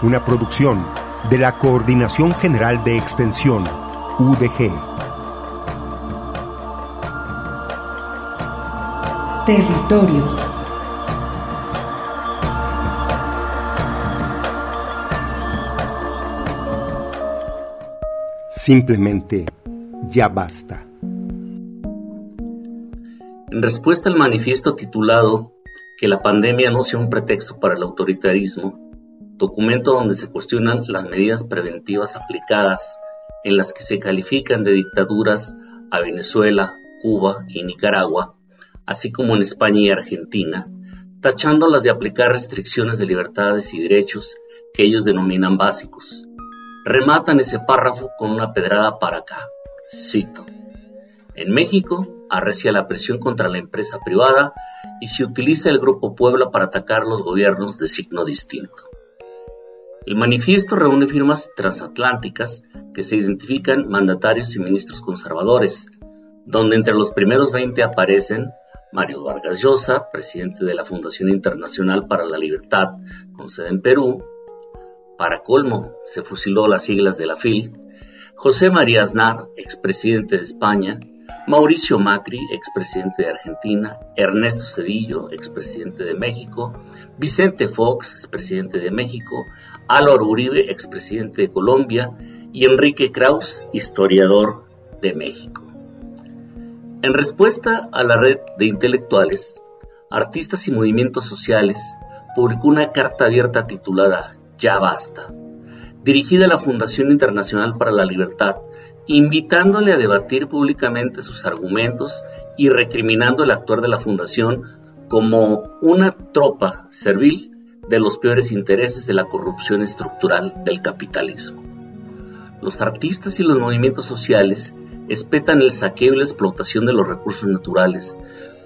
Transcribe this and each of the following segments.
Una producción de la Coordinación General de Extensión, UDG. Territorios. Simplemente ya basta. En respuesta al manifiesto titulado Que la pandemia no sea un pretexto para el autoritarismo, documento donde se cuestionan las medidas preventivas aplicadas en las que se califican de dictaduras a Venezuela, Cuba y Nicaragua, así como en España y Argentina, tachándolas de aplicar restricciones de libertades y derechos que ellos denominan básicos. Rematan ese párrafo con una pedrada para acá. Cito. En México arrecia la presión contra la empresa privada y se utiliza el Grupo Puebla para atacar los gobiernos de signo distinto. El manifiesto reúne firmas transatlánticas que se identifican mandatarios y ministros conservadores, donde entre los primeros 20 aparecen Mario Vargas Llosa, presidente de la Fundación Internacional para la Libertad, con sede en Perú. Para colmo, se fusiló las siglas de la FIL. José María Aznar, expresidente de España. Mauricio Macri, expresidente de Argentina. Ernesto Cedillo, expresidente de México. Vicente Fox, expresidente de México. Álvaro Uribe, expresidente de Colombia. Y Enrique Kraus, historiador de México. En respuesta a la red de intelectuales, artistas y movimientos sociales, publicó una carta abierta titulada Ya basta, dirigida a la Fundación Internacional para la Libertad, invitándole a debatir públicamente sus argumentos y recriminando el actuar de la Fundación como una tropa servil de los peores intereses de la corrupción estructural del capitalismo. Los artistas y los movimientos sociales espetan el saqueo y la explotación de los recursos naturales,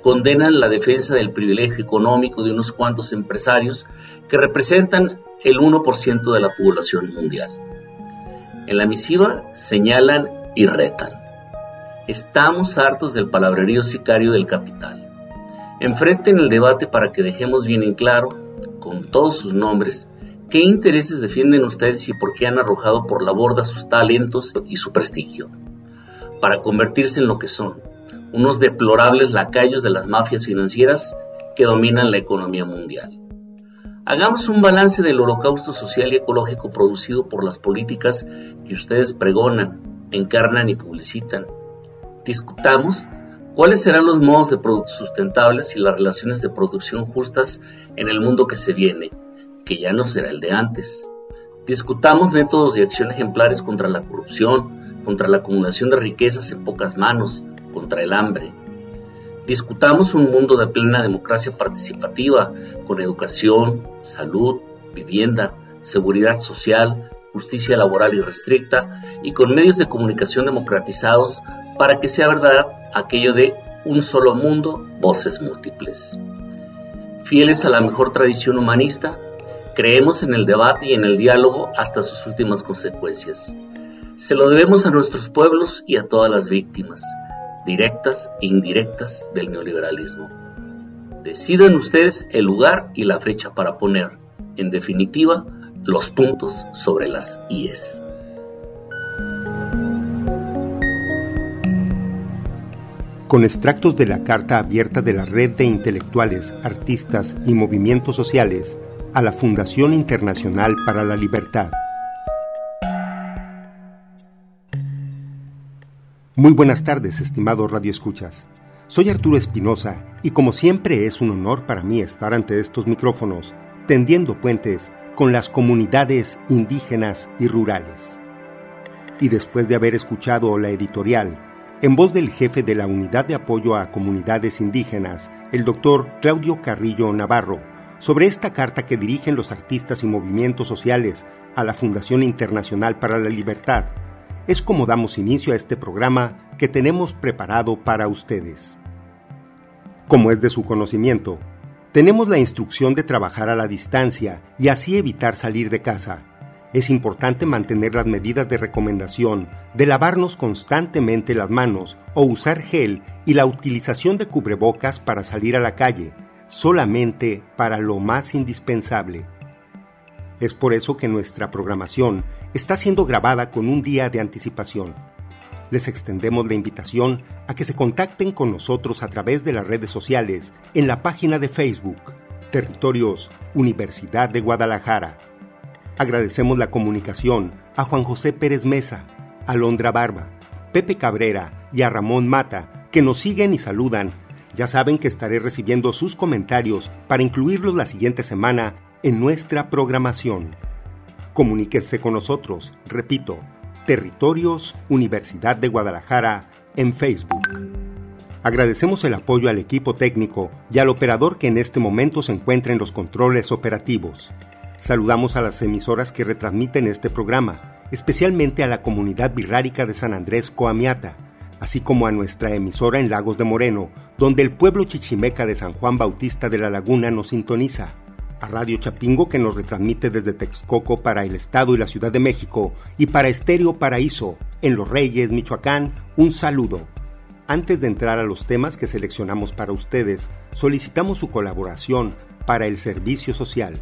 condenan la defensa del privilegio económico de unos cuantos empresarios que representan el 1% de la población mundial. En la misiva señalan y retan. Estamos hartos del palabrerío sicario del capital. Enfrenten el debate para que dejemos bien en claro, con todos sus nombres, qué intereses defienden ustedes y por qué han arrojado por la borda sus talentos y su prestigio para convertirse en lo que son, unos deplorables lacayos de las mafias financieras que dominan la economía mundial. Hagamos un balance del holocausto social y ecológico producido por las políticas que ustedes pregonan, encarnan y publicitan. Discutamos cuáles serán los modos de producción sustentables y las relaciones de producción justas en el mundo que se viene, que ya no será el de antes. Discutamos métodos de acción ejemplares contra la corrupción, contra la acumulación de riquezas en pocas manos, contra el hambre. Discutamos un mundo de plena democracia participativa, con educación, salud, vivienda, seguridad social, justicia laboral y restricta, y con medios de comunicación democratizados para que sea verdad aquello de un solo mundo, voces múltiples. Fieles a la mejor tradición humanista, creemos en el debate y en el diálogo hasta sus últimas consecuencias. Se lo debemos a nuestros pueblos y a todas las víctimas, directas e indirectas del neoliberalismo. Decidan ustedes el lugar y la fecha para poner, en definitiva, los puntos sobre las IES. Con extractos de la carta abierta de la Red de Intelectuales, Artistas y Movimientos Sociales a la Fundación Internacional para la Libertad. Muy buenas tardes, estimados Radio Escuchas. Soy Arturo Espinosa y como siempre es un honor para mí estar ante estos micrófonos, tendiendo puentes con las comunidades indígenas y rurales. Y después de haber escuchado la editorial, en voz del jefe de la Unidad de Apoyo a Comunidades Indígenas, el doctor Claudio Carrillo Navarro, sobre esta carta que dirigen los artistas y movimientos sociales a la Fundación Internacional para la Libertad, es como damos inicio a este programa que tenemos preparado para ustedes. Como es de su conocimiento, tenemos la instrucción de trabajar a la distancia y así evitar salir de casa. Es importante mantener las medidas de recomendación de lavarnos constantemente las manos o usar gel y la utilización de cubrebocas para salir a la calle, solamente para lo más indispensable. Es por eso que nuestra programación está siendo grabada con un día de anticipación. Les extendemos la invitación a que se contacten con nosotros a través de las redes sociales en la página de Facebook, Territorios Universidad de Guadalajara. Agradecemos la comunicación a Juan José Pérez Mesa, a Londra Barba, Pepe Cabrera y a Ramón Mata, que nos siguen y saludan. Ya saben que estaré recibiendo sus comentarios para incluirlos la siguiente semana en nuestra programación. Comuníquese con nosotros, repito, Territorios Universidad de Guadalajara en Facebook. Agradecemos el apoyo al equipo técnico y al operador que en este momento se encuentra en los controles operativos. Saludamos a las emisoras que retransmiten este programa, especialmente a la comunidad birrárica de San Andrés Coamiata, así como a nuestra emisora en Lagos de Moreno, donde el pueblo chichimeca de San Juan Bautista de la Laguna nos sintoniza a Radio Chapingo que nos retransmite desde Texcoco para el Estado y la Ciudad de México y para Estéreo Paraíso en Los Reyes, Michoacán, un saludo. Antes de entrar a los temas que seleccionamos para ustedes, solicitamos su colaboración para el servicio social.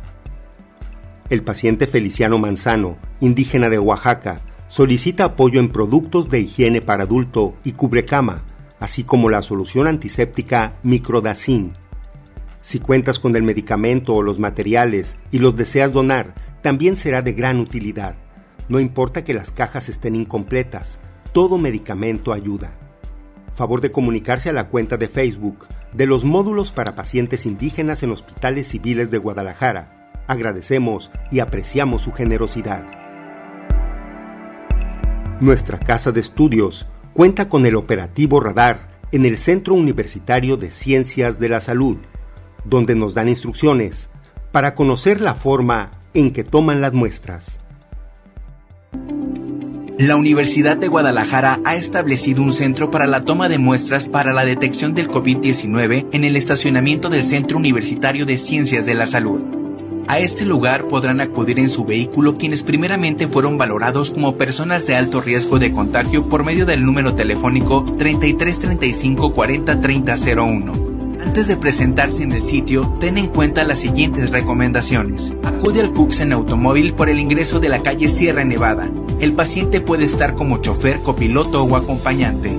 El paciente Feliciano Manzano, indígena de Oaxaca, solicita apoyo en productos de higiene para adulto y cubrecama, así como la solución antiséptica Microdacin si cuentas con el medicamento o los materiales y los deseas donar, también será de gran utilidad. No importa que las cajas estén incompletas, todo medicamento ayuda. Favor de comunicarse a la cuenta de Facebook de los módulos para pacientes indígenas en hospitales civiles de Guadalajara. Agradecemos y apreciamos su generosidad. Nuestra casa de estudios cuenta con el operativo radar en el Centro Universitario de Ciencias de la Salud donde nos dan instrucciones para conocer la forma en que toman las muestras. La Universidad de Guadalajara ha establecido un centro para la toma de muestras para la detección del COVID-19 en el estacionamiento del Centro Universitario de Ciencias de la Salud. A este lugar podrán acudir en su vehículo quienes primeramente fueron valorados como personas de alto riesgo de contagio por medio del número telefónico 3335 40 3001 antes de presentarse en el sitio, ten en cuenta las siguientes recomendaciones. Acude al CUCS en automóvil por el ingreso de la calle Sierra Nevada. El paciente puede estar como chofer, copiloto o acompañante.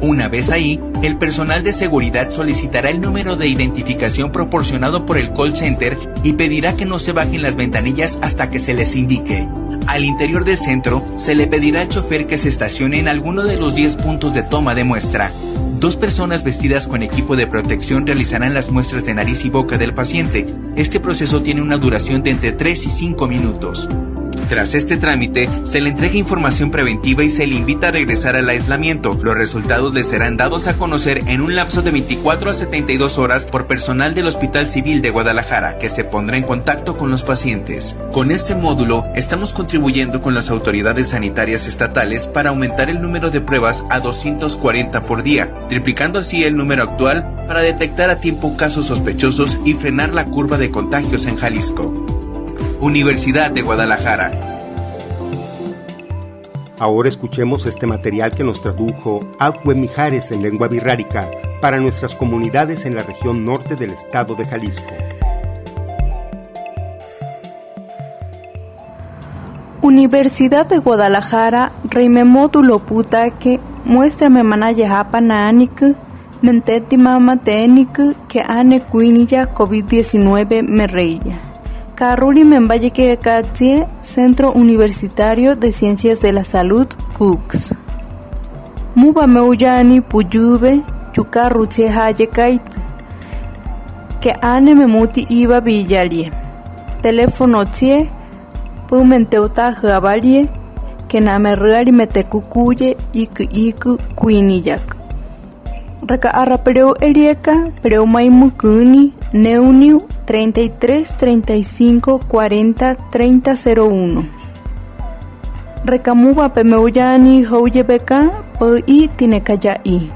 Una vez ahí, el personal de seguridad solicitará el número de identificación proporcionado por el call center y pedirá que no se bajen las ventanillas hasta que se les indique. Al interior del centro, se le pedirá al chofer que se estacione en alguno de los 10 puntos de toma de muestra. Dos personas vestidas con equipo de protección realizarán las muestras de nariz y boca del paciente. Este proceso tiene una duración de entre 3 y 5 minutos. Tras este trámite, se le entrega información preventiva y se le invita a regresar al aislamiento. Los resultados le serán dados a conocer en un lapso de 24 a 72 horas por personal del Hospital Civil de Guadalajara, que se pondrá en contacto con los pacientes. Con este módulo, estamos contribuyendo con las autoridades sanitarias estatales para aumentar el número de pruebas a 240 por día, triplicando así el número actual para detectar a tiempo casos sospechosos y frenar la curva de contagios en Jalisco. Universidad de Guadalajara. Ahora escuchemos este material que nos tradujo Agüe Mijares en lengua birrárica para nuestras comunidades en la región norte del estado de Jalisco. Universidad de Guadalajara, Reime Módulo Putaque, muéstrame manaya Japananik, menteti mama que ane cuinilla COVID-19 me reía. Carruli Membaye Centro Universitario de Ciencias de la Salud, CUCS. Muba meuyani puyube chukarru tsie haye kait. Que ane me muti iba villalie. Teléfono tsie pumenteuta javalie que na me reari me te cucuye iku iku kuiniyak. Raka arrapereu erieka, preu maimukuni, neuniu 33 35 40 30 01. Rekamuba pemeuyani houye beka, i tinekayai.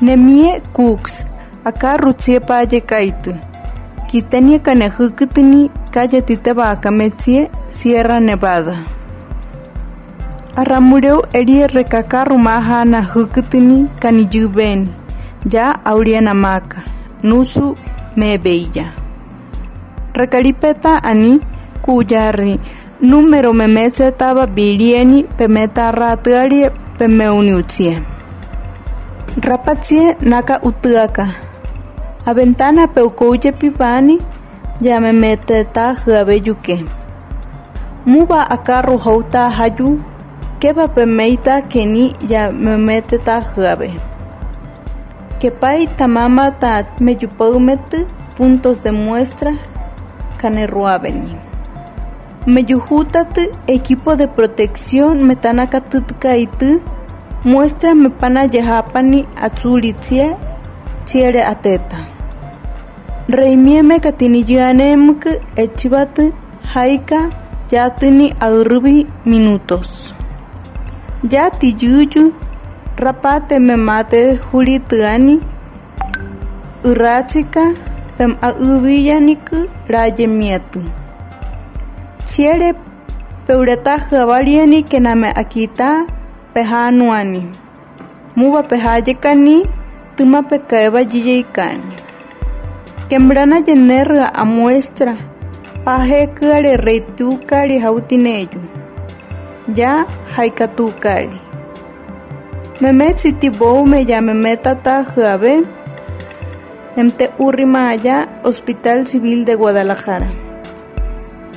Nemie Cooks, acá rutsie paye kaitu. Kitenia kanehukutini calle Titebacametzie, Sierra Nevada. Arramureu erie rekakarru mahana hukutini kaniyubeni, ya auriana maka, nusu mebeilla. Rekalipeta ani kuyari número memese taba birieni pemeta ratuarie pemeuniutsie. Rapatsie naka utuaka. A ventana pipani ya memete ta jabe yuke. Muba akarru houta hayu keba pemeita keni ya memete ta Kepai tamama ta meyupaumet puntos de muestra canerruabeni. Meyujutat equipo de protección metanakatutkaitu muestra mepana yahapani atzulitzie tiere ateta. Reimieme katiniyanemk echivat haika yatini aurbi minutos. Ya tiyuyu rapate memate julituani urachika pem aubiyanik rayemietu. Siere peureta javalieni que name akita pehanuani. Muba pehayekani tuma pekaeba yiyeikani. Kembrana yenerga a muestra pajekare reitukari hautineyu. Ya haikatukari. Meme sitibou me metata jabe. Emte Urrimaya, Hospital Civil de Guadalajara.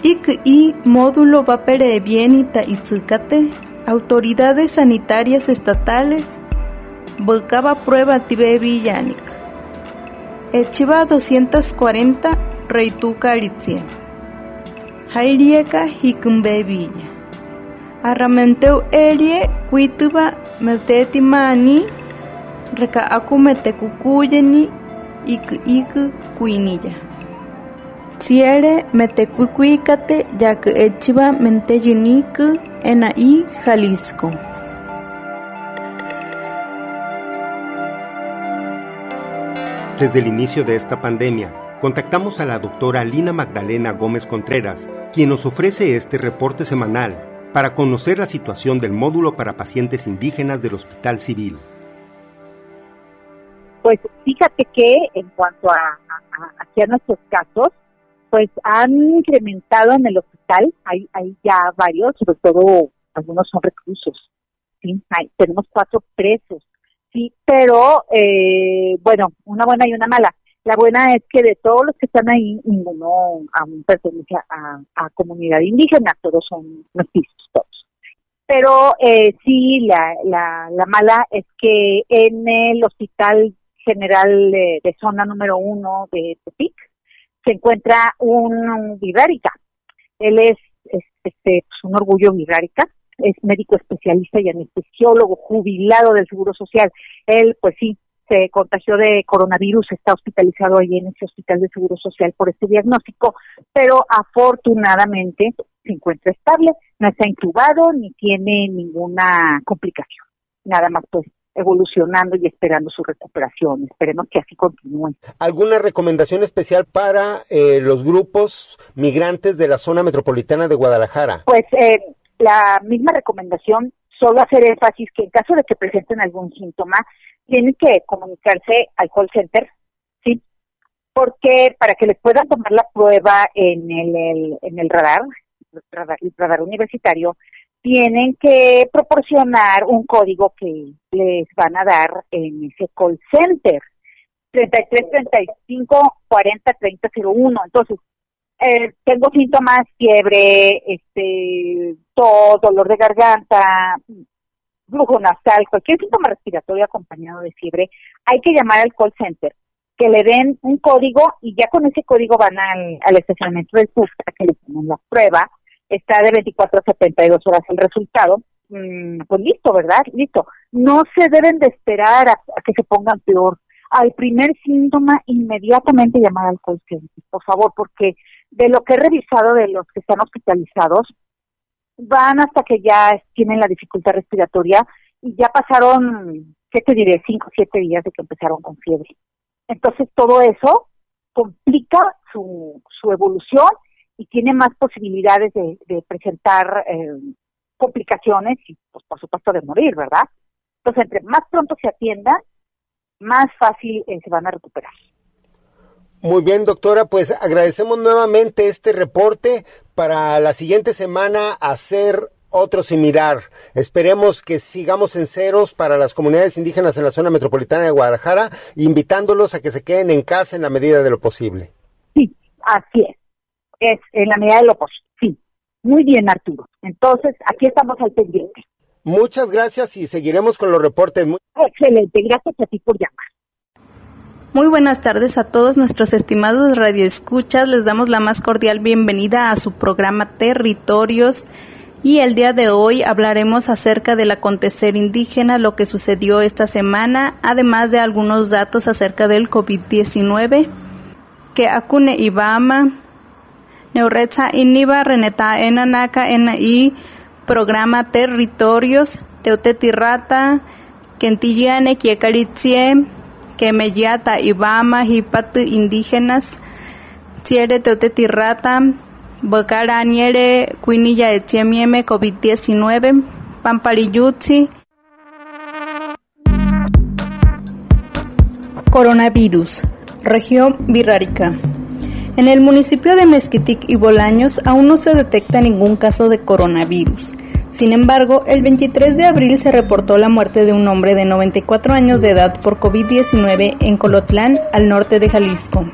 ICI módulo Vapere Bienita Itzukate, autoridades sanitarias estatales, Bocaba prueba Tibe Villanik. Echiva 240, Reituca Aritzia. Jairieka Hikumbe Villa. Arramenteu Erie, Cuituba, Meutetimani, Reca Acumete Cucuyeni, Ik Ik Cuinilla. Ciere metecuicuícate ya que echiva menteyuniku en ahí Jalisco. Desde el inicio de esta pandemia, contactamos a la doctora Lina Magdalena Gómez Contreras, quien nos ofrece este reporte semanal para conocer la situación del módulo para pacientes indígenas del Hospital Civil. Pues fíjate que en cuanto a, a, a, nuestros casos, pues han incrementado en el hospital, hay, hay ya varios, sobre todo algunos son reclusos, ¿sí? Tenemos cuatro presos, sí, pero eh, bueno, una buena y una mala. La buena es que de todos los que están ahí, ninguno aún pertenece a, a comunidad indígena, todos son mestizos, todos. Pero eh, sí, la, la, la mala es que en el Hospital General de, de Zona número uno de Tepic, se encuentra un Virrárica. Él es, es este, pues un orgullo Virrárica, es médico especialista y anestesiólogo jubilado del Seguro Social. Él, pues sí, se contagió de coronavirus, está hospitalizado ahí en ese hospital de Seguro Social por este diagnóstico, pero afortunadamente se encuentra estable, no está intubado ni tiene ninguna complicación. Nada más pues evolucionando y esperando su recuperación. Esperemos que así continúe. ¿Alguna recomendación especial para eh, los grupos migrantes de la zona metropolitana de Guadalajara? Pues eh, la misma recomendación, solo hacer énfasis que en caso de que presenten algún síntoma, tienen que comunicarse al call center, ¿sí? Porque para que les puedan tomar la prueba en el, el en el radar, radar, el radar universitario, tienen que proporcionar un código que les van a dar en ese call center. 33 35 40 30 01. Entonces, eh, tengo síntomas, fiebre, este, tos, dolor de garganta, flujo nasal, cualquier síntoma respiratorio acompañado de fiebre, hay que llamar al call center, que le den un código y ya con ese código van al, al estacionamiento del PUF para que le tomen la prueba. Está de 24 a 72 horas el resultado. Mm, pues listo, ¿verdad? Listo. No se deben de esperar a, a que se pongan peor. Al primer síntoma, inmediatamente llamar al call center, por favor, porque de lo que he revisado de los que están hospitalizados, van hasta que ya tienen la dificultad respiratoria y ya pasaron, ¿qué te diré? Cinco o siete días de que empezaron con fiebre. Entonces todo eso complica su, su evolución y tiene más posibilidades de, presentar eh, complicaciones y, pues, por supuesto, de morir, ¿verdad? Entonces, entre más pronto se atiendan, más fácil eh, se van a recuperar. Muy bien, doctora, pues agradecemos nuevamente este reporte para la siguiente semana hacer otro similar. Esperemos que sigamos en ceros para las comunidades indígenas en la zona metropolitana de Guadalajara, invitándolos a que se queden en casa en la medida de lo posible. Sí, así es. Es en la medida de lo posible. Sí. Muy bien, Arturo. Entonces, aquí estamos al pendiente. Muchas gracias y seguiremos con los reportes. Excelente. Gracias a ti por llamar. Muy buenas tardes a todos nuestros estimados radioescuchas. Les damos la más cordial bienvenida a su programa Territorios. Y el día de hoy hablaremos acerca del acontecer indígena, lo que sucedió esta semana, además de algunos datos acerca del COVID-19. Que Akune Ibama, Neuretza Iniba, Reneta Enanaka, y programa Territorios, Teutetirrata, Kentillane, Kiekaritzie, Kemeyata, Ibama, Hipatu, indígenas, Tiere, Teutetirrata, Bocara, Niere, Cuinilla, Etiemieme, COVID-19, Pampariyutsi. Coronavirus, región Virrárica. En el municipio de Mezquitic y Bolaños aún no se detecta ningún caso de coronavirus. Sin embargo, el 23 de abril se reportó la muerte de un hombre de 94 años de edad por COVID-19 en Colotlán, al norte de Jalisco.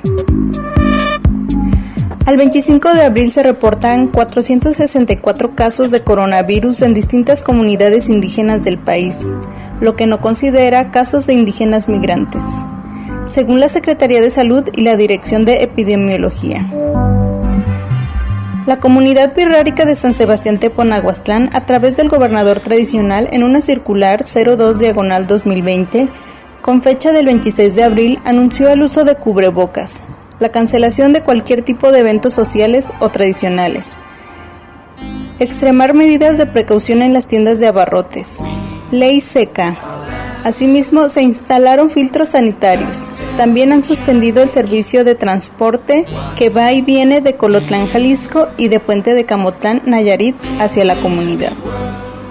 Al 25 de abril se reportan 464 casos de coronavirus en distintas comunidades indígenas del país, lo que no considera casos de indígenas migrantes, según la Secretaría de Salud y la Dirección de Epidemiología. La comunidad pirrárica de San Sebastián Teponaguastlán, a través del gobernador tradicional, en una circular 02 diagonal 2020, con fecha del 26 de abril, anunció el uso de cubrebocas, la cancelación de cualquier tipo de eventos sociales o tradicionales, extremar medidas de precaución en las tiendas de abarrotes, ley seca, Asimismo, se instalaron filtros sanitarios. También han suspendido el servicio de transporte que va y viene de Colotlán, Jalisco y de Puente de Camotlán, Nayarit, hacia la comunidad.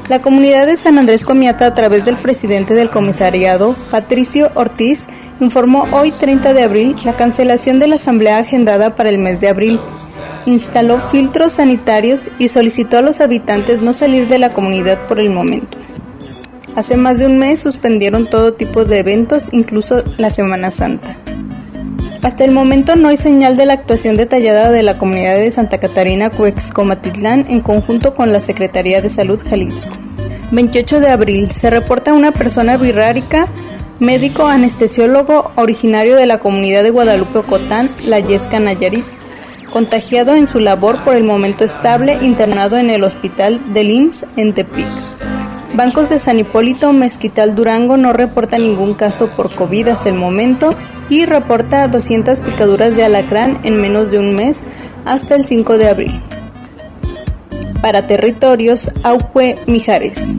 La comunidad de San Andrés Comiata, a través del presidente del comisariado, Patricio Ortiz, informó hoy 30 de abril la cancelación de la asamblea agendada para el mes de abril. Instaló filtros sanitarios y solicitó a los habitantes no salir de la comunidad por el momento. Hace más de un mes suspendieron todo tipo de eventos, incluso la Semana Santa. Hasta el momento no hay señal de la actuación detallada de la comunidad de Santa Catarina Cuexcomatitlán en conjunto con la Secretaría de Salud Jalisco. 28 de abril se reporta una persona birrárica, médico anestesiólogo originario de la comunidad de Guadalupe Ocotán, La Yesca Nayarit, contagiado en su labor por el momento estable internado en el hospital del IMSS en Tepic. Bancos de San Hipólito, Mezquital, Durango no reporta ningún caso por COVID hasta el momento y reporta 200 picaduras de alacrán en menos de un mes hasta el 5 de abril. Para territorios, Auque Mijares.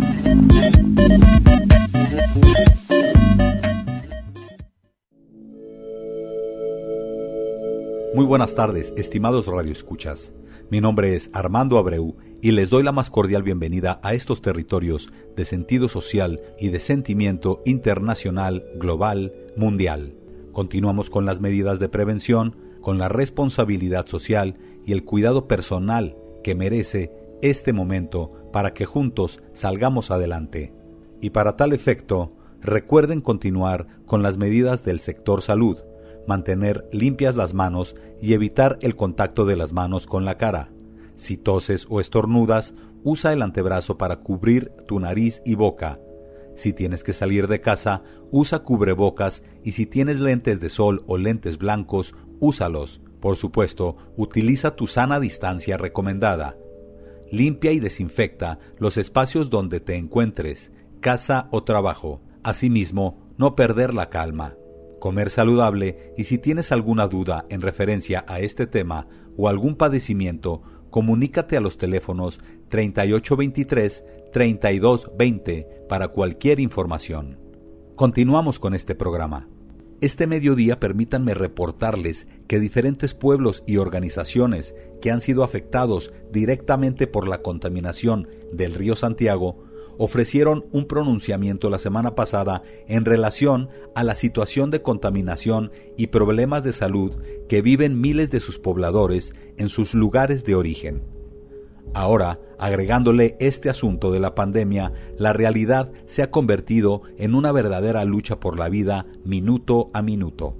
Muy buenas tardes, estimados radioescuchas. Mi nombre es Armando Abreu y les doy la más cordial bienvenida a estos territorios de sentido social y de sentimiento internacional, global, mundial. Continuamos con las medidas de prevención, con la responsabilidad social y el cuidado personal que merece este momento para que juntos salgamos adelante. Y para tal efecto, recuerden continuar con las medidas del sector salud, mantener limpias las manos y evitar el contacto de las manos con la cara si toses o estornudas, usa el antebrazo para cubrir tu nariz y boca. Si tienes que salir de casa, usa cubrebocas y si tienes lentes de sol o lentes blancos, úsalos. Por supuesto, utiliza tu sana distancia recomendada. Limpia y desinfecta los espacios donde te encuentres, casa o trabajo. Asimismo, no perder la calma. Comer saludable y si tienes alguna duda en referencia a este tema o algún padecimiento, comunícate a los teléfonos 3823-3220 para cualquier información. Continuamos con este programa. Este mediodía permítanme reportarles que diferentes pueblos y organizaciones que han sido afectados directamente por la contaminación del río Santiago ofrecieron un pronunciamiento la semana pasada en relación a la situación de contaminación y problemas de salud que viven miles de sus pobladores en sus lugares de origen. Ahora, agregándole este asunto de la pandemia, la realidad se ha convertido en una verdadera lucha por la vida minuto a minuto.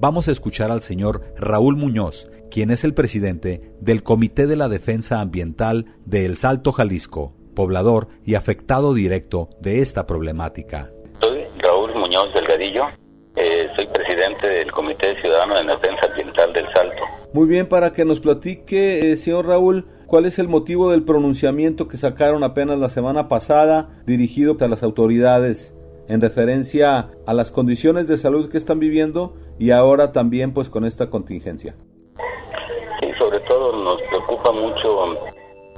Vamos a escuchar al señor Raúl Muñoz, quien es el presidente del Comité de la Defensa Ambiental de El Salto, Jalisco, poblador y afectado directo de esta problemática. Soy Raúl Muñoz Delgadillo, eh, soy presidente del Comité Ciudadano de Defensa Ambiental del Salto. Muy bien, para que nos platique, eh, señor Raúl, cuál es el motivo del pronunciamiento que sacaron apenas la semana pasada dirigido a las autoridades en referencia a las condiciones de salud que están viviendo y ahora también pues con esta contingencia. Sí, sobre todo nos preocupa mucho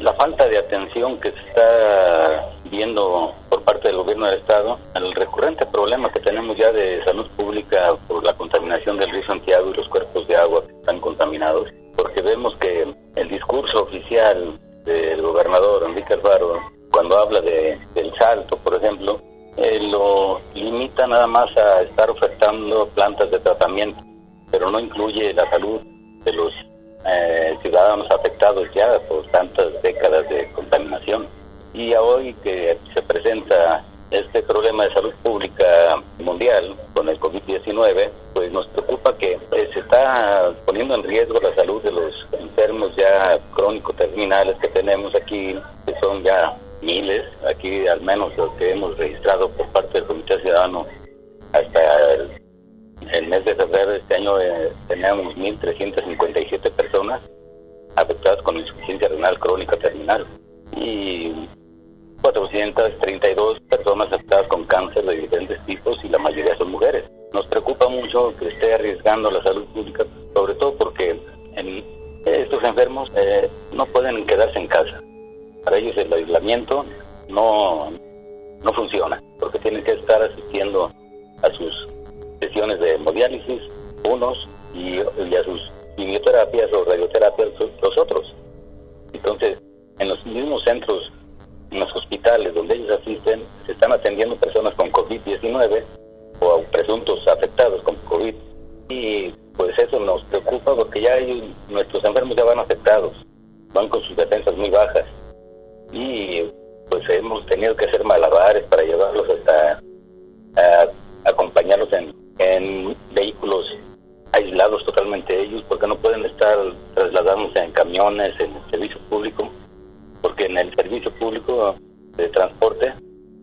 la falta de atención que se está viendo por parte del gobierno del estado al recurrente problema que tenemos ya de salud pública por la contaminación del río Santiago y los cuerpos de agua que están contaminados, porque vemos que el discurso oficial del gobernador Enrique Alvaro, cuando habla de, del salto, por ejemplo, eh, lo limita nada más a estar ofertando plantas de tratamiento, pero no incluye la salud de los eh, ciudadanos afectados ya por contaminación. Y hoy que se presenta este problema de salud pública mundial con el COVID-19, pues nos preocupa que eh, se está poniendo en riesgo la salud de los enfermos ya crónicos terminales que tenemos aquí, que son ya miles, aquí al menos lo que hemos registrado por parte del Comité Ciudadano hasta el el mes de febrero de este año eh, teníamos 1.357 personas afectadas con insuficiencia renal crónica terminal. Y 432 personas afectadas con cáncer de diferentes tipos y la mayoría son mujeres. Nos preocupa mucho que esté arriesgando la salud pública, sobre todo porque estos enfermos eh, no pueden quedarse en casa. Para ellos el aislamiento no, no funciona, porque tienen que estar asistiendo a sus sesiones de hemodiálisis, unos, y, a sus quimioterapias o radioterapias los otros. Entonces, en los mismos centros, en los hospitales donde ellos asisten, se están atendiendo personas con COVID-19 o presuntos afectados con COVID. Y pues eso nos preocupa porque ya nuestros enfermos ya van afectados, van con sus defensas muy bajas. Y pues hemos tenido que hacer malabares para llevarlos hasta acompañarlos en en vehículos aislados totalmente ellos, porque no pueden estar trasladándose en camiones, en servicio público, en el servicio público de transporte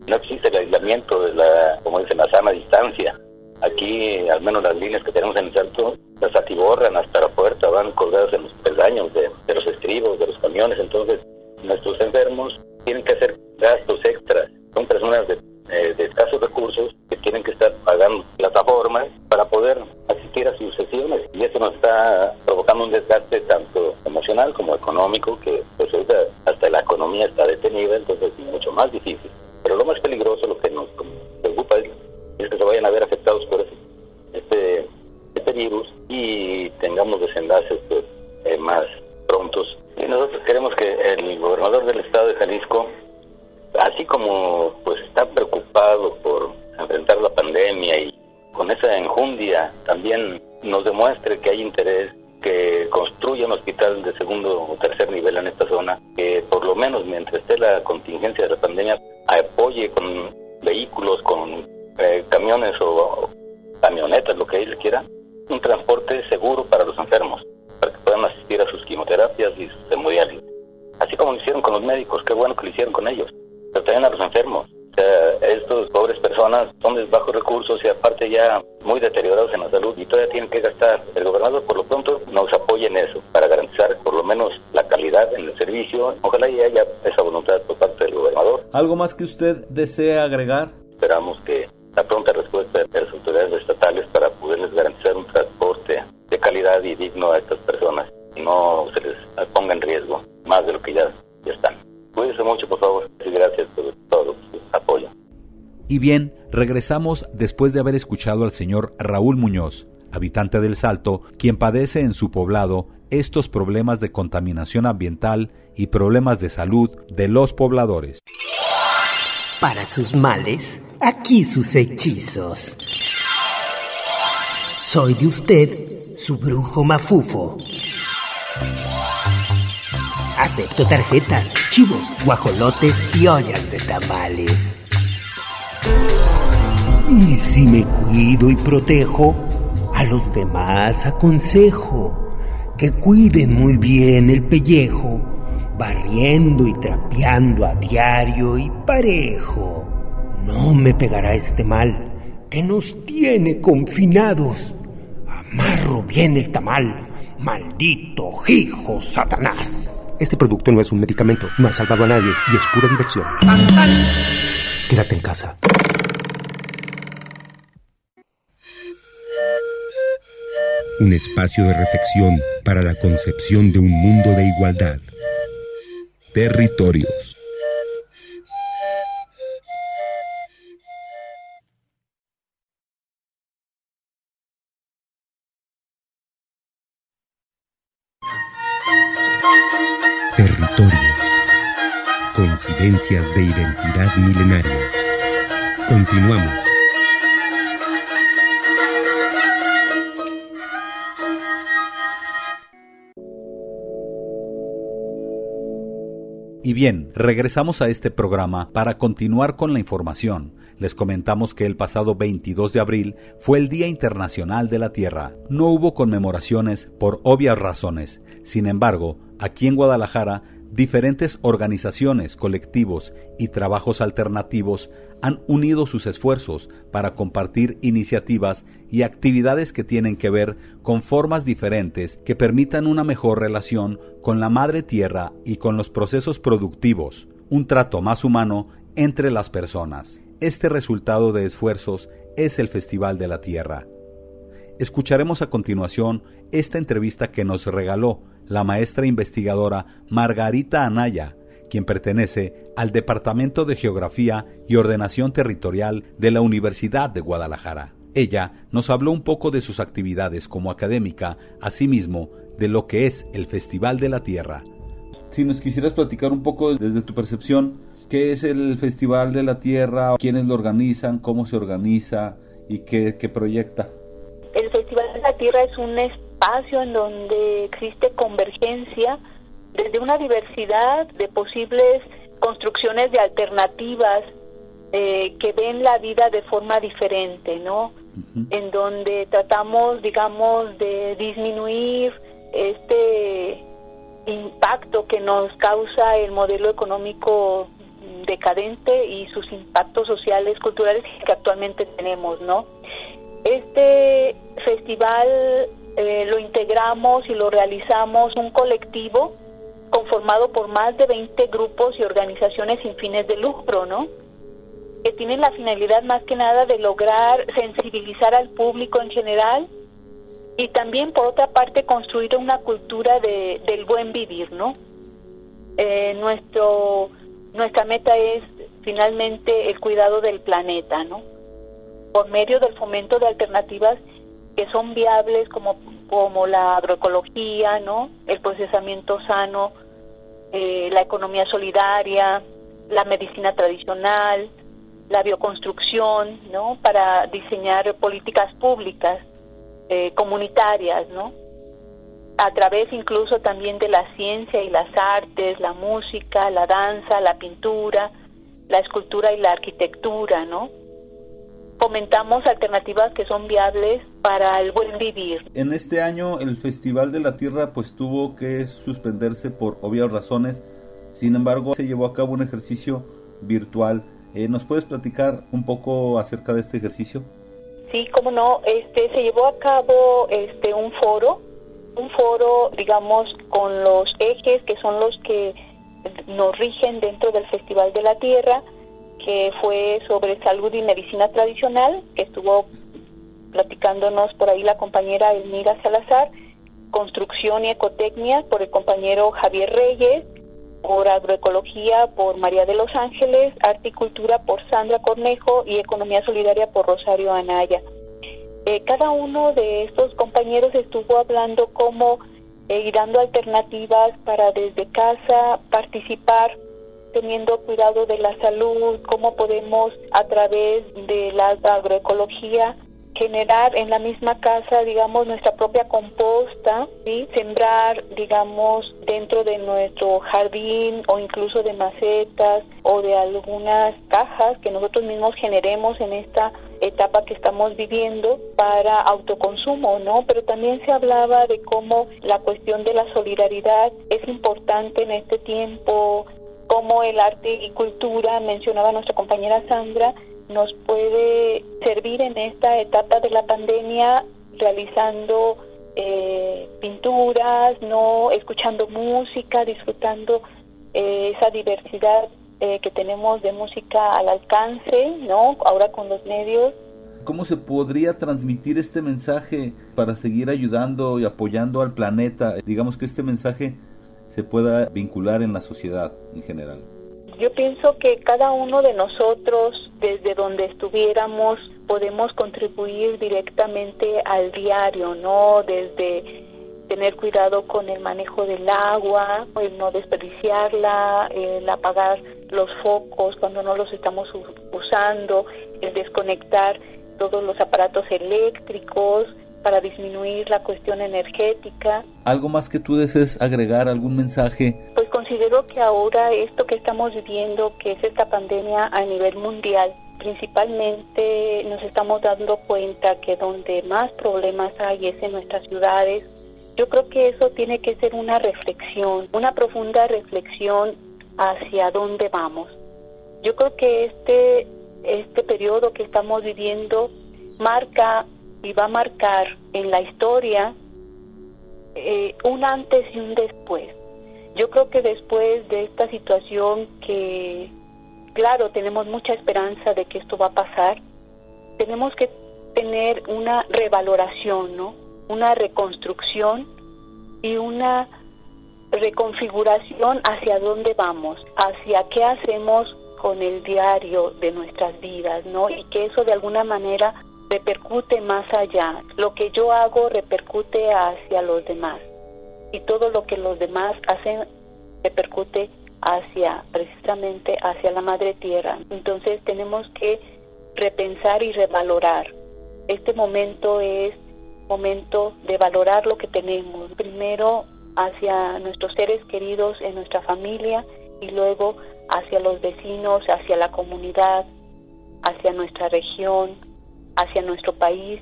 no existe el aislamiento de la, como dicen, la sana distancia. Aquí, al menos las líneas que tenemos en el salto, las atiborran hasta la puerta, van colgadas en los peldaños de, los estribos, de los camiones, entonces nuestros enfermos tienen que hacer gastos extras. Son personas de eh, de escasos recursos que tienen que estar pagando plataformas para poder asistir a sus sesiones y eso nos está provocando un desgaste tanto emocional como económico que pues la economía está detenida entonces es mucho más difícil. Pero lo más peligroso lo que nos preocupa es, que se vayan a ver afectados por este, este virus y tengamos desenlaces pues, eh, más prontos. Y nosotros queremos que el gobernador del estado de Jalisco así como pues está preocupado por enfrentar la pandemia y con esa enjundia también nos demuestre que hay interés que construya un hospital de segundo o tercer nivel en esta zona, que por lo menos mientras esté la contingencia de la pandemia apoye con vehículos, con eh, camiones o, camionetas, lo que él quiera, un transporte seguro para los enfermos, para que puedan asistir a sus quimioterapias y sus hemodiálisis. Así como lo hicieron con los médicos, qué bueno que lo hicieron con ellos pero también a los enfermos. Uh, estos pobres personas son de bajos recursos y aparte ya muy deteriorados en la salud y todavía tienen que gastar. El gobernador por lo pronto nos apoya en eso para garantizar por lo menos la calidad en el servicio. Ojalá y haya esa voluntad por parte del gobernador. ¿Algo más que usted desea agregar? Esperamos que la pronta respuesta de las autoridades estatales para poderles garantizar un transporte de calidad y digno a estas personas. No se les ponga en riesgo más de lo que ya, ya están. Cuídense mucho, por Y bien, regresamos después de haber escuchado al señor Raúl Muñoz, habitante del Salto, quien padece en su poblado estos problemas de contaminación ambiental y problemas de salud de los pobladores. Para sus males, aquí sus hechizos. Soy de usted, su brujo mafufo. Acepto tarjetas, chivos, guajolotes y ollas de tamales. Y si me cuido y protejo, a los demás aconsejo que cuiden muy bien el pellejo, barriendo y trapeando a diario y parejo. No me pegará este mal que nos tiene confinados. Amarro bien el tamal, maldito hijo Satanás. Este producto no es un medicamento, no ha salvado a nadie y es pura diversión. Quédate en casa. Un espacio de reflexión para la concepción de un mundo de igualdad. Territorios. Territorios. Coincidencias de identidad milenaria. Continuamos. Y bien, regresamos a este programa para continuar con la información. Les comentamos que el pasado 22 de abril fue el Día Internacional de la Tierra. No hubo conmemoraciones por obvias razones. Sin embargo, aquí en Guadalajara, diferentes organizaciones, colectivos y trabajos alternativos han unido sus esfuerzos para compartir iniciativas y actividades que tienen que ver con formas diferentes que permitan una mejor relación con la madre tierra y con los procesos productivos, un trato más humano entre las personas. Este resultado de esfuerzos es el Festival de la Tierra. Escucharemos a continuación esta entrevista que nos regaló la maestra investigadora Margarita Anaya, quien pertenece al Departamento de Geografía y Ordenación Territorial de la Universidad de Guadalajara. Ella nos habló un poco de sus actividades como académica, asimismo de lo que es el Festival de la Tierra. Si nos quisieras platicar un poco desde tu percepción, ¿qué es el Festival de la Tierra? ¿Quiénes lo organizan? ¿Cómo se organiza? ¿Y qué, qué proyecta? El Festival de la Tierra es un espacio en donde existe convergencia desde una diversidad de posibles construcciones de alternativas eh, que ven la vida de forma diferente, ¿no? En donde tratamos, digamos, de disminuir este impacto que nos causa el modelo económico decadente y sus impactos sociales, culturales que actualmente tenemos, ¿no? Este festival eh, lo integramos y lo realizamos un colectivo conformado por más de 20 grupos y organizaciones sin fines de lucro, ¿no? Que tienen la finalidad más que nada de lograr sensibilizar al público en general y también por otra parte construir una cultura de, del buen vivir, ¿no? Eh, nuestro nuestra meta es finalmente el cuidado del planeta, ¿no? Por medio del fomento de alternativas que son viables como, como la agroecología, ¿no? el procesamiento sano, eh, la economía solidaria, la medicina tradicional, la bioconstrucción, ¿no? para diseñar políticas públicas eh, comunitarias, ¿no? a través incluso también de la ciencia y las artes, la música, la danza, la pintura, la escultura y la arquitectura, ¿no? Fomentamos alternativas que son viables para el buen vivir. En este año el Festival de la Tierra pues tuvo que suspenderse por obvias razones, sin embargo se llevó a cabo un ejercicio virtual. Eh, ¿Nos puedes platicar un poco acerca de este ejercicio? Sí, cómo no, este se llevó a cabo este un foro, un foro, digamos, con los ejes que son los que nos rigen dentro del Festival de la Tierra, fue sobre salud y medicina tradicional, que estuvo platicándonos por ahí la compañera Elmira Salazar, construcción y ecotecnia por el compañero Javier Reyes, por agroecología por María de los Ángeles, articultura por Sandra Cornejo y economía solidaria por Rosario Anaya. Eh, cada uno de estos compañeros estuvo hablando cómo eh, y dando alternativas para desde casa participar teniendo cuidado de la salud, cómo podemos a través de la agroecología generar en la misma casa, digamos, nuestra propia composta, ¿sí? sembrar, digamos, dentro de nuestro jardín o incluso de macetas o de algunas cajas que nosotros mismos generemos en esta etapa que estamos viviendo para autoconsumo, ¿no? Pero también se hablaba de cómo la cuestión de la solidaridad es importante en este tiempo, cómo el arte y cultura, mencionaba nuestra compañera Sandra, nos puede servir en esta etapa de la pandemia realizando eh, pinturas, no escuchando música, disfrutando eh, esa diversidad eh, que tenemos de música al alcance, ¿no? Ahora con los medios. ¿Cómo se podría transmitir este mensaje para seguir ayudando y apoyando al planeta? Digamos que este mensaje se pueda vincular en la sociedad en general. Yo pienso que cada uno de nosotros, desde donde estuviéramos, podemos contribuir directamente al diario, ¿no? Desde tener cuidado con el manejo del agua, el no desperdiciarla, el apagar los focos cuando no los estamos usando, el desconectar todos los aparatos eléctricos, para disminuir la cuestión energética. ¿Algo más que tú desees agregar, algún mensaje? Pues considero que ahora esto que estamos viviendo, que es esta pandemia a nivel mundial, principalmente nos estamos dando cuenta que donde más problemas hay es en nuestras ciudades. Yo creo que eso tiene que ser una reflexión, una profunda reflexión hacia dónde vamos. Yo creo que este, este periodo que estamos viviendo marca y va a marcar en la historia eh, un antes y un después. Yo creo que después de esta situación que, claro, tenemos mucha esperanza de que esto va a pasar, tenemos que tener una revaloración, ¿no? Una reconstrucción y una reconfiguración hacia dónde vamos, hacia qué hacemos con el diario de nuestras vidas, ¿no? Y que eso de alguna manera repercute más allá. Lo que yo hago repercute hacia los demás. Y todo lo que los demás hacen repercute hacia, precisamente hacia la madre tierra. Entonces tenemos que repensar y revalorar. Este momento es momento de valorar lo que tenemos. Primero hacia nuestros seres queridos en nuestra familia y luego hacia los vecinos, hacia la comunidad, hacia nuestra región, hacia nuestro país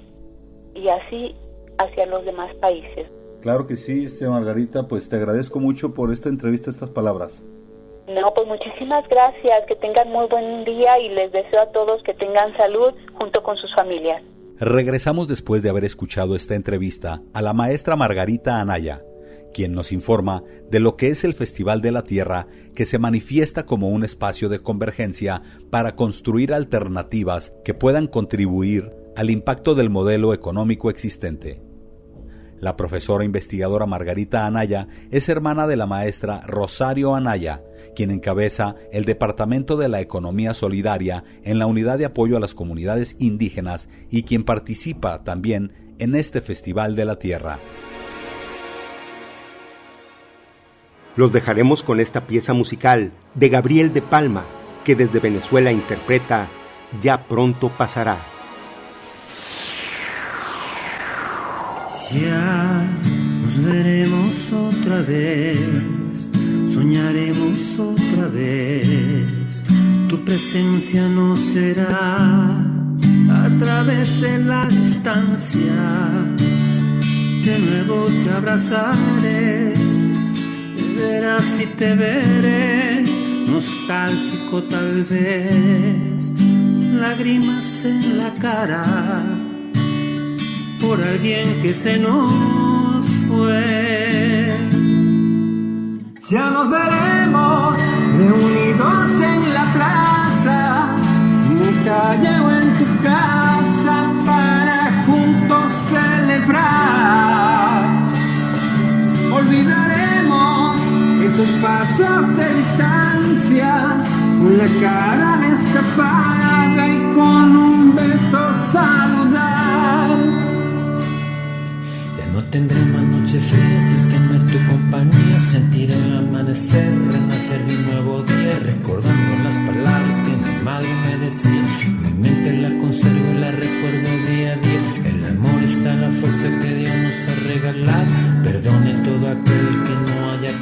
y así hacia los demás países. Claro que sí, este Margarita, pues te agradezco mucho por esta entrevista, estas palabras. No, pues muchísimas gracias, que tengan muy buen día y les deseo a todos que tengan salud junto con sus familias. Regresamos después de haber escuchado esta entrevista a la maestra Margarita Anaya, quien nos informa de lo que es el Festival de la Tierra, que se manifiesta como un espacio de convergencia para construir alternativas que puedan contribuir al impacto del modelo económico existente. La profesora investigadora Margarita Anaya es hermana de la maestra Rosario Anaya, quien encabeza el Departamento de la Economía Solidaria en la Unidad de Apoyo a las Comunidades Indígenas y quien participa también en este Festival de la Tierra. Los dejaremos con esta pieza musical de Gabriel de Palma, que desde Venezuela interpreta Ya pronto pasará. Ya nos veremos otra vez, soñaremos otra vez, tu presencia no será a través de la distancia, de nuevo te abrazaré verás y te veré, nostálgico tal vez, lágrimas en la cara, por alguien que se nos fue. Ya nos veremos reunidos en la plaza, en la calle o en tu casa para juntos celebrar. Esos pasos de distancia, con la cara destapada y con un beso saludar. Ya no tendré más noches frías sin tener tu compañía, sentir el amanecer, renacer de un nuevo día, recordando las palabras que mi madre me decía. Mi mente la conservo y la recuerdo día a día. El amor está la fuerza que Dios nos ha regalado. Perdone todo aquel que no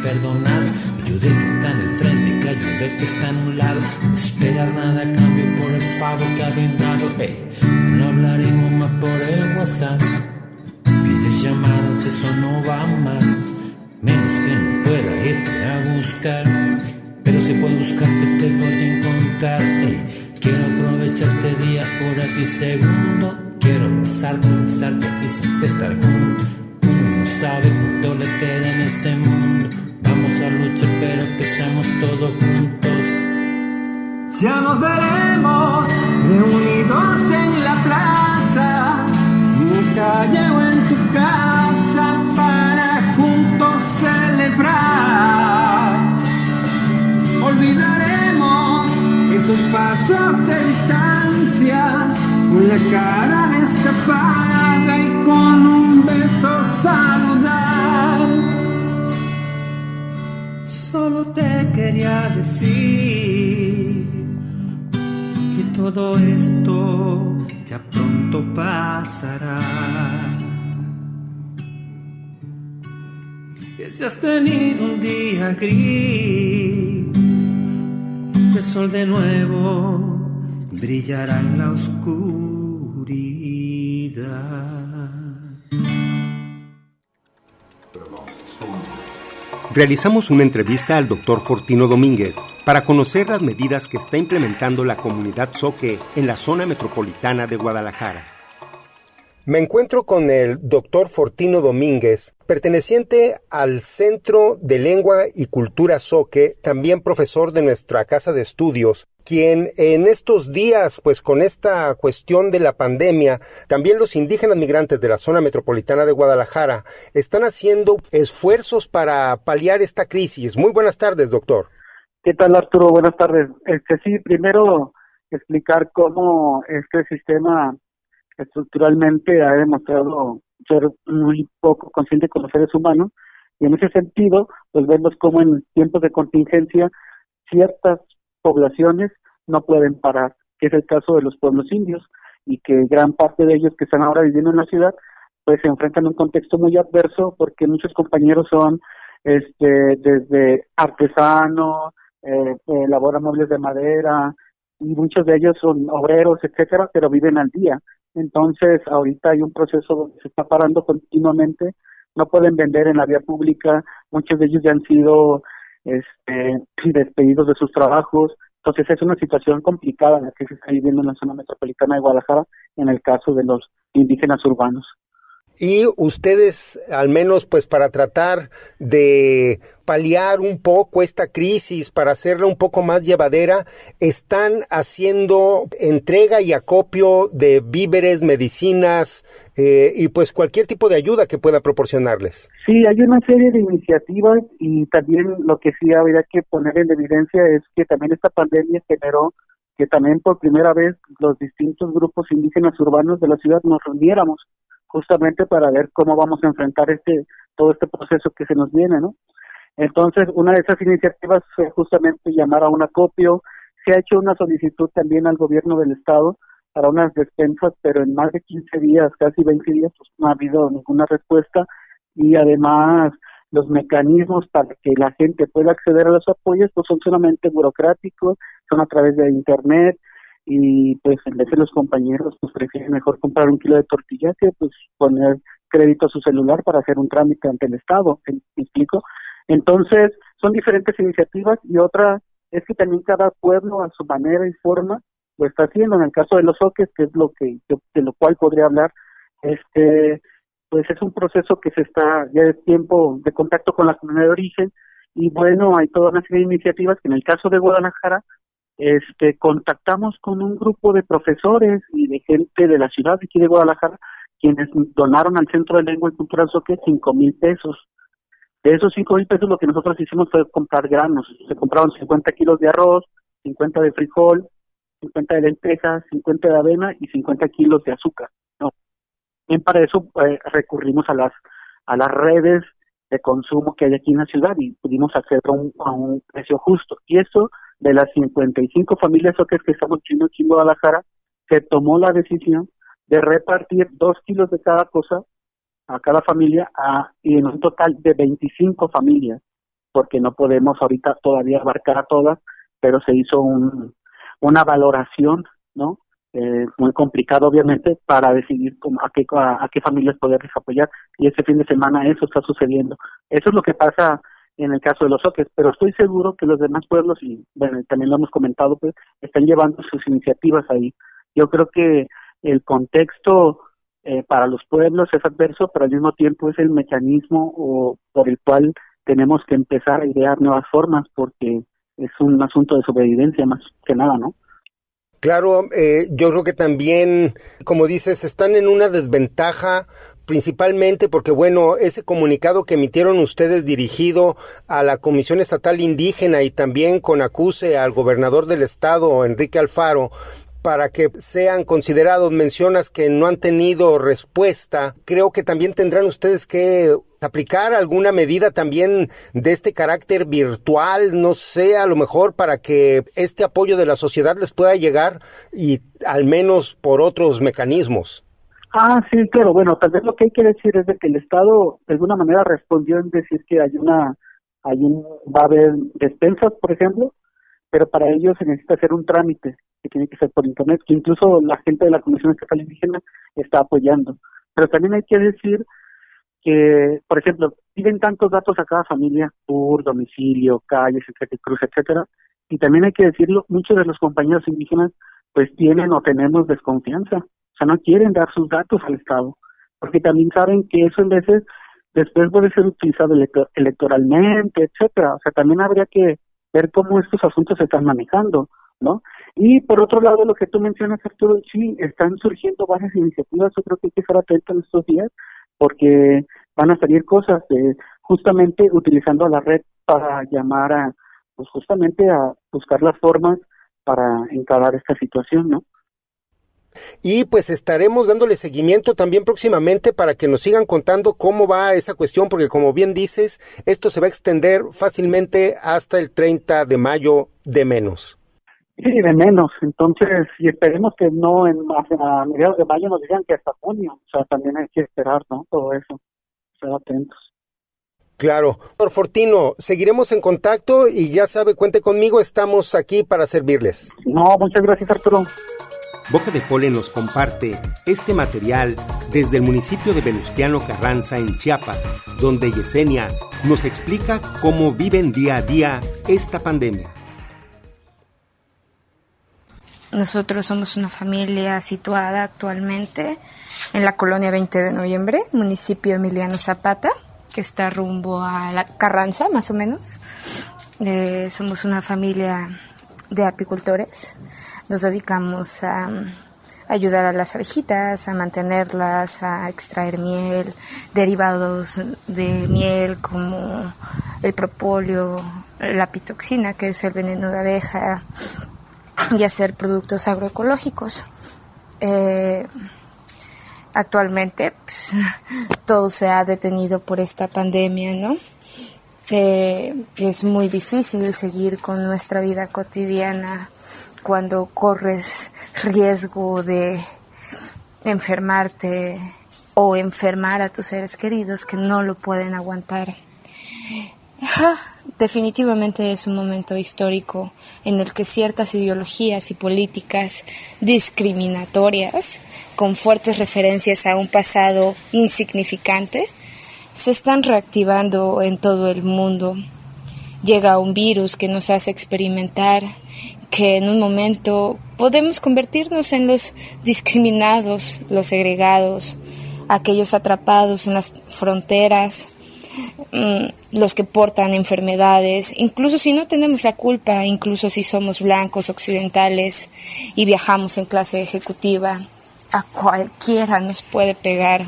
haya perdonado. Ayude que está en el frente, que ayude que está en un lado. No esperar nada a cambio por el favor que ha brindado. Hey, no hablaremos más por el WhatsApp. Videollamadas, eso no va más. Menos que no pueda irte a buscar. Pero si puedo buscarte, te voy a encontrar. Hey, quiero aprovecharte día, horas y segundo. Quiero besarte, besarte y siempre estar juntos. Uno no sabe cuánto le queda en este mundo. Vamos a luchar, pero que seamos todos juntos. Ya nos veremos reunidos en la plaza, en la calle o en tu casa para juntos celebrar. Olvidaremos esos pasos de distancia, con la cara destapada y con un beso saludar. Solo te quería decir que todo esto ya pronto pasará. Que si has tenido un día gris, el sol de nuevo brillará en la oscuridad. Realizamos una entrevista al doctor Fortino Domínguez para conocer las medidas que está implementando la comunidad Soque en la zona metropolitana de Guadalajara. Me encuentro con el doctor Fortino Domínguez, perteneciente al Centro de Lengua y Cultura Soque, también profesor de nuestra casa de estudios, quien en estos días, pues con esta cuestión de la pandemia, también los indígenas migrantes de la zona metropolitana de Guadalajara están haciendo esfuerzos para paliar esta crisis. Muy buenas tardes, doctor. ¿Qué tal, Arturo? Buenas tardes. Este sí, primero explicar cómo este sistema estructuralmente ha demostrado ser muy poco consciente con los seres humanos y en ese sentido, pues vemos cómo en tiempos de contingencia ciertas poblaciones no pueden parar, que es el caso de los pueblos indios y que gran parte de ellos que están ahora viviendo en la ciudad pues se enfrentan a un contexto muy adverso porque muchos compañeros son este desde artesanos, eh, elaboran muebles de madera y muchos de ellos son obreros, etcétera, pero viven al día. Entonces, ahorita hay un proceso donde se está parando continuamente, no pueden vender en la vía pública, muchos de ellos ya han sido este, despedidos de sus trabajos, entonces es una situación complicada la que se está viviendo en la zona metropolitana de Guadalajara en el caso de los indígenas urbanos. Y ustedes, al menos pues para tratar de paliar un poco esta crisis, para hacerla un poco más llevadera, están haciendo entrega y acopio de víveres, medicinas eh, y pues cualquier tipo de ayuda que pueda proporcionarles. Sí, hay una serie de iniciativas y también lo que sí habría que poner en evidencia es que también esta pandemia generó que también por primera vez los distintos grupos indígenas urbanos de la ciudad nos reuniéramos justamente para ver cómo vamos a enfrentar este todo este proceso que se nos viene, ¿no? Entonces, una de esas iniciativas fue justamente llamar a un acopio. Se ha hecho una solicitud también al gobierno del estado para unas despensas, pero en más de 15 días, casi 20 días, pues no ha habido ninguna respuesta y además los mecanismos para que la gente pueda acceder a los apoyos pues son solamente burocráticos, son a través de internet, y pues en vez de los compañeros pues prefieren mejor comprar un kilo de tortillas que pues poner crédito a su celular para hacer un trámite ante el Estado, ¿me explico? Entonces, son diferentes iniciativas y otra es que también cada pueblo a su manera y forma lo está haciendo. En el caso de los oques, que es lo que yo, de lo cual podría hablar, Este, pues es un proceso que se está ya de tiempo de contacto con la comunidad de origen y bueno, hay toda una serie de iniciativas que en el caso de Guadalajara este contactamos con un grupo de profesores y de gente de la ciudad de aquí de Guadalajara quienes donaron al Centro de Lengua y Cultura Soque cinco mil pesos. De esos cinco mil pesos lo que nosotros hicimos fue comprar granos. Se compraron 50 kilos de arroz, 50 de frijol, 50 de lentejas, 50 de avena y 50 kilos de azúcar. ¿no? Bien, para eso eh, recurrimos a las a las redes de consumo que hay aquí en la ciudad y pudimos acceder a un, a un precio justo. Y eso, de las 55 familias que estamos haciendo aquí en Guadalajara, se tomó la decisión de repartir dos kilos de cada cosa a cada familia a, y en un total de 25 familias, porque no podemos ahorita todavía abarcar a todas, pero se hizo un, una valoración, ¿no? Eh, muy complicado obviamente para decidir cómo, a qué a, qué familias poderles apoyar y este fin de semana eso está sucediendo eso es lo que pasa en el caso de los oques pero estoy seguro que los demás pueblos y bueno también lo hemos comentado pues están llevando sus iniciativas ahí. Yo creo que el contexto eh, para los pueblos es adverso pero al mismo tiempo es el mecanismo o, por el cual tenemos que empezar a idear nuevas formas porque es un asunto de sobrevivencia más que nada no Claro, eh, yo creo que también, como dices, están en una desventaja principalmente porque, bueno, ese comunicado que emitieron ustedes dirigido a la Comisión Estatal Indígena y también con acuse al gobernador del estado, Enrique Alfaro, para que sean considerados. Mencionas que no han tenido respuesta. Creo que también tendrán ustedes que aplicar alguna medida también de este carácter virtual, no sé, a lo mejor para que este apoyo de la sociedad les pueda llegar y al menos por otros mecanismos. Ah, sí, claro. Bueno, tal vez lo que hay que decir es de que el Estado de alguna manera respondió en decir que hay una, hay un, va a haber despensas, por ejemplo, pero para ello se necesita hacer un trámite que tiene que ser por internet, que incluso la gente de la Comisión Estatal Indígena está apoyando. Pero también hay que decir que, por ejemplo, piden tantos datos a cada familia, por domicilio, calles, etcétera, cruz, etcétera, y también hay que decirlo, muchos de los compañeros indígenas pues tienen o tenemos desconfianza, o sea, no quieren dar sus datos al Estado, porque también saben que eso en veces después puede ser utilizado electoralmente, etcétera, o sea, también habría que ver cómo estos asuntos se están manejando, ¿no? Y por otro lado, lo que tú mencionas, Arturo, sí, están surgiendo varias iniciativas, yo creo que hay que estar atentos en estos días, porque van a salir cosas, de, justamente utilizando la red para llamar a, pues justamente a buscar las formas para encarar esta situación, ¿no? Y pues estaremos dándole seguimiento también próximamente para que nos sigan contando cómo va esa cuestión, porque como bien dices, esto se va a extender fácilmente hasta el 30 de mayo de menos. Sí, de menos. Entonces, y esperemos que no en, a mediados de mayo nos digan que hasta junio. O sea, también hay que esperar, ¿no? Todo eso. Estar atentos. Claro. Doctor Fortino, seguiremos en contacto y ya sabe, cuente conmigo, estamos aquí para servirles. No, muchas gracias, Arturo. Boca de Polen nos comparte este material desde el municipio de Venustiano Carranza en Chiapas, donde Yesenia nos explica cómo viven día a día esta pandemia. Nosotros somos una familia situada actualmente en la colonia 20 de noviembre, municipio Emiliano Zapata, que está rumbo a la Carranza, más o menos. Eh, somos una familia de apicultores. Nos dedicamos a ayudar a las abejitas, a mantenerlas, a extraer miel, derivados de miel como el propóleo, la pitoxina, que es el veneno de abeja, y hacer productos agroecológicos. Eh, actualmente pues, todo se ha detenido por esta pandemia, ¿no? Eh, es muy difícil seguir con nuestra vida cotidiana cuando corres riesgo de enfermarte o enfermar a tus seres queridos que no lo pueden aguantar. Definitivamente es un momento histórico en el que ciertas ideologías y políticas discriminatorias, con fuertes referencias a un pasado insignificante, se están reactivando en todo el mundo. Llega un virus que nos hace experimentar que en un momento podemos convertirnos en los discriminados, los segregados aquellos atrapados en las fronteras, los que portan enfermedades, incluso si no tenemos la culpa, incluso si somos blancos occidentales y viajamos en clase ejecutiva, a cualquiera nos puede pegar.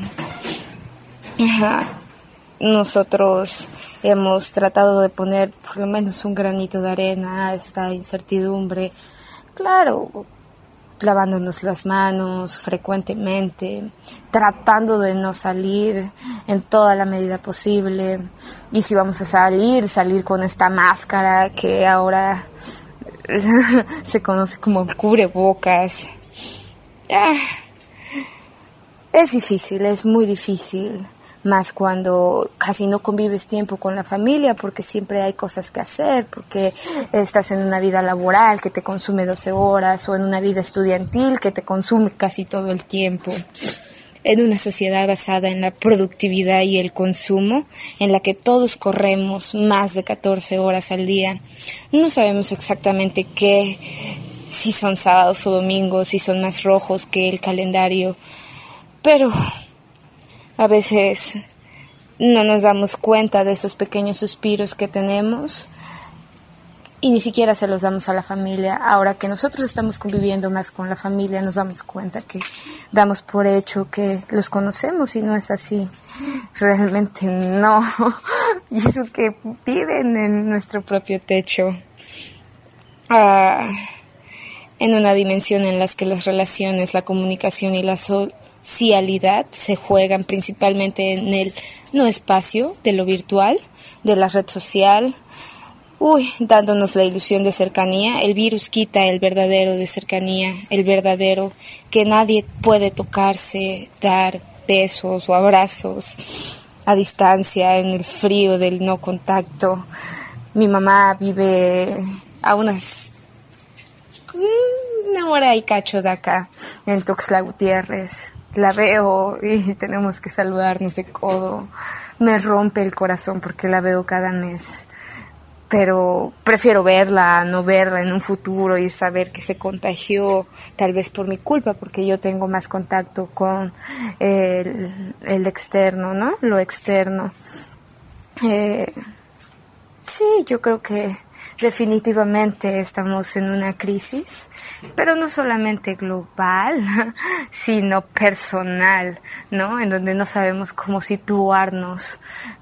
Nosotros hemos tratado de poner por lo menos un granito de arena a esta incertidumbre. Claro, lavándonos las manos frecuentemente, tratando de no salir en toda la medida posible. Y si vamos a salir, salir con esta máscara que ahora se conoce como cubrebocas. Ah, es difícil, es muy difícil más cuando casi no convives tiempo con la familia porque siempre hay cosas que hacer, porque estás en una vida laboral que te consume 12 horas o en una vida estudiantil que te consume casi todo el tiempo. En una sociedad basada en la productividad y el consumo, en la que todos corremos más de 14 horas al día, no sabemos exactamente qué, si son sábados o domingos, si son más rojos que el calendario, pero a veces no nos damos cuenta de esos pequeños suspiros que tenemos y ni siquiera se los damos a la familia. Ahora que nosotros estamos conviviendo más con la familia, nos damos cuenta que damos por hecho que los conocemos y no es así. Realmente no. Y eso que viven en nuestro propio techo. Ah, en una dimensión en la que las relaciones, la comunicación y la se juegan principalmente en el no espacio de lo virtual, de la red social, uy, dándonos la ilusión de cercanía. El virus quita el verdadero de cercanía, el verdadero que nadie puede tocarse, dar besos o abrazos a distancia en el frío del no contacto. Mi mamá vive a unas una hora y cacho de acá, en Tuxtla Gutiérrez la veo y tenemos que saludarnos de codo. Me rompe el corazón porque la veo cada mes. Pero prefiero verla, no verla en un futuro y saber que se contagió, tal vez por mi culpa, porque yo tengo más contacto con el, externo, ¿no? Lo externo. Eh, sí, yo creo que Definitivamente estamos en una crisis, pero no solamente global, sino personal, ¿no? En donde no sabemos cómo situarnos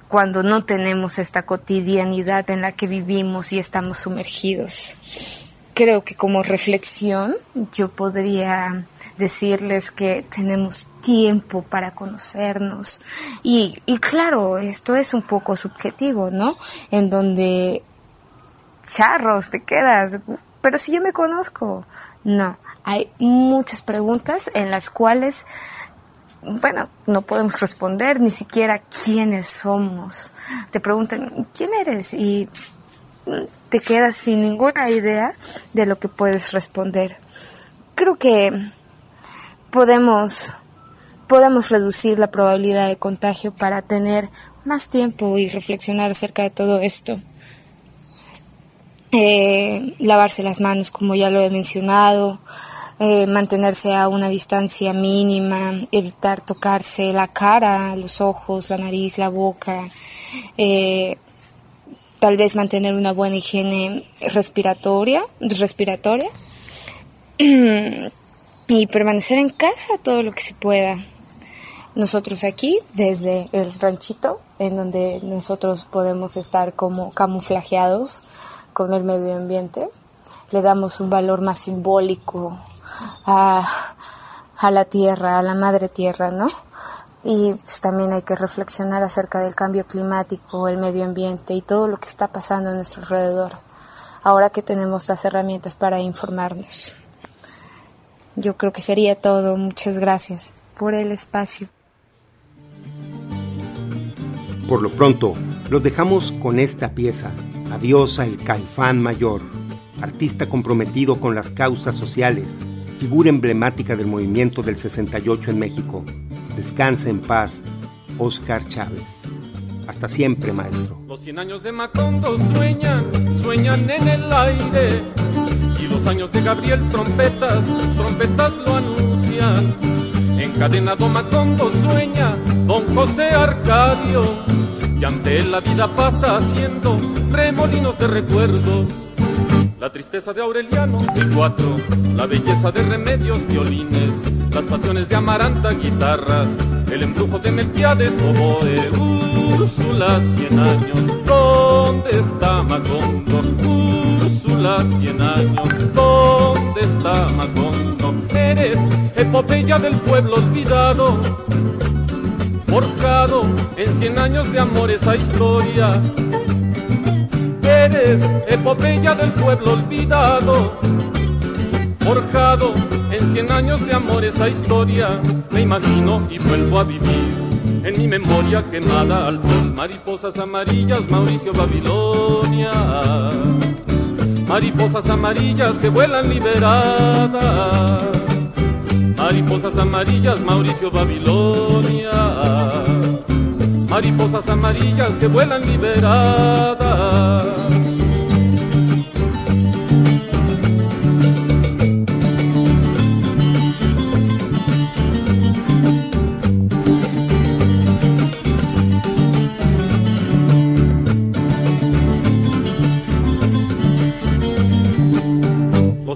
cuando no tenemos esta cotidianidad en la que vivimos y estamos sumergidos. Creo que como reflexión yo podría decirles que tenemos tiempo para conocernos y, y claro, esto es un poco subjetivo, ¿no? En donde charros te quedas, pero si yo me conozco. No, hay muchas preguntas en las cuales, bueno, no podemos responder ni siquiera quiénes somos. Te preguntan, ¿quién eres? Y te quedas sin ninguna idea de lo que puedes responder. Creo que podemos podemos reducir la probabilidad de contagio para tener más tiempo y reflexionar acerca de todo esto. Eh, lavarse las manos como ya lo he mencionado, eh, mantenerse a una distancia mínima, evitar tocarse la cara, los ojos, la nariz, la boca, eh, tal vez mantener una buena higiene respiratoria, respiratoria y permanecer en casa todo lo que se pueda. Nosotros aquí, desde el ranchito, en donde nosotros podemos estar como camuflajeados, con el medio ambiente, le damos un valor más simbólico a, la tierra, a la madre tierra, ¿no? Y pues, también hay que reflexionar acerca del cambio climático, el medio ambiente y todo lo que está pasando a nuestro alrededor, ahora que tenemos las herramientas para informarnos. Yo creo que sería todo. Muchas gracias por el espacio. Por lo pronto, los dejamos con esta pieza Adiós el Caifán Mayor, artista comprometido con las causas sociales, figura emblemática del movimiento del 68 en México. Descanse en paz, Oscar Chávez. Hasta siempre, maestro. Los 100 años de Macondo sueñan, sueñan en el aire. Y los años de Gabriel trompetas, trompetas lo anuncian. Encadenado Macondo sueña don José Arcadio, y ante él la vida pasa haciendo remolinos de recuerdos. La tristeza de Aureliano, el cuatro, la belleza de remedios, violines, las pasiones de Amaranta, guitarras, el embrujo de Melquiades, oboe, Úrsula, cien años, ¿dónde está Macondo? Úrsula, cien años, ¿dónde está Macondo? Eres epopeya del pueblo olvidado, forjado en cien años de amor esa historia. Eres epopeya del pueblo olvidado, forjado en cien años de amor esa historia. Me imagino y vuelvo a vivir en mi memoria quemada al sol. Mariposas amarillas, Mauricio Babilonia. Mariposas amarillas que vuelan liberadas. Mariposas amarillas, Mauricio Babilonia. Mariposas amarillas que vuelan liberadas.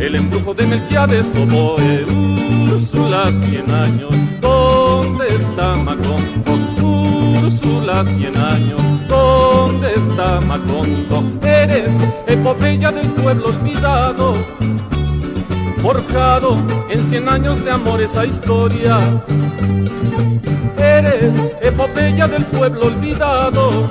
el embrujo de Melquiades, oboe, Úrsula, cien años, ¿dónde está Macondo? Úrsula, cien años, ¿dónde está Macondo? Eres epopeya del pueblo olvidado, forjado en cien años de amor esa historia. Eres epopeya del pueblo olvidado,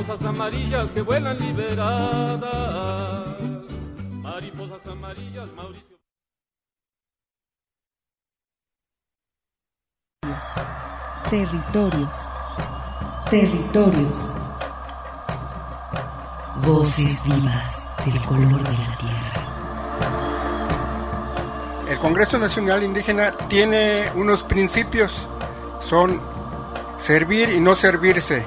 Mariposas amarillas que vuelan liberadas. Mariposas amarillas, Mauricio. Territorios. Territorios. Voces vivas del color de la tierra. El Congreso Nacional Indígena tiene unos principios, son servir y no servirse,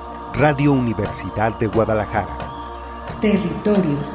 Radio Universidad de Guadalajara. Territorios.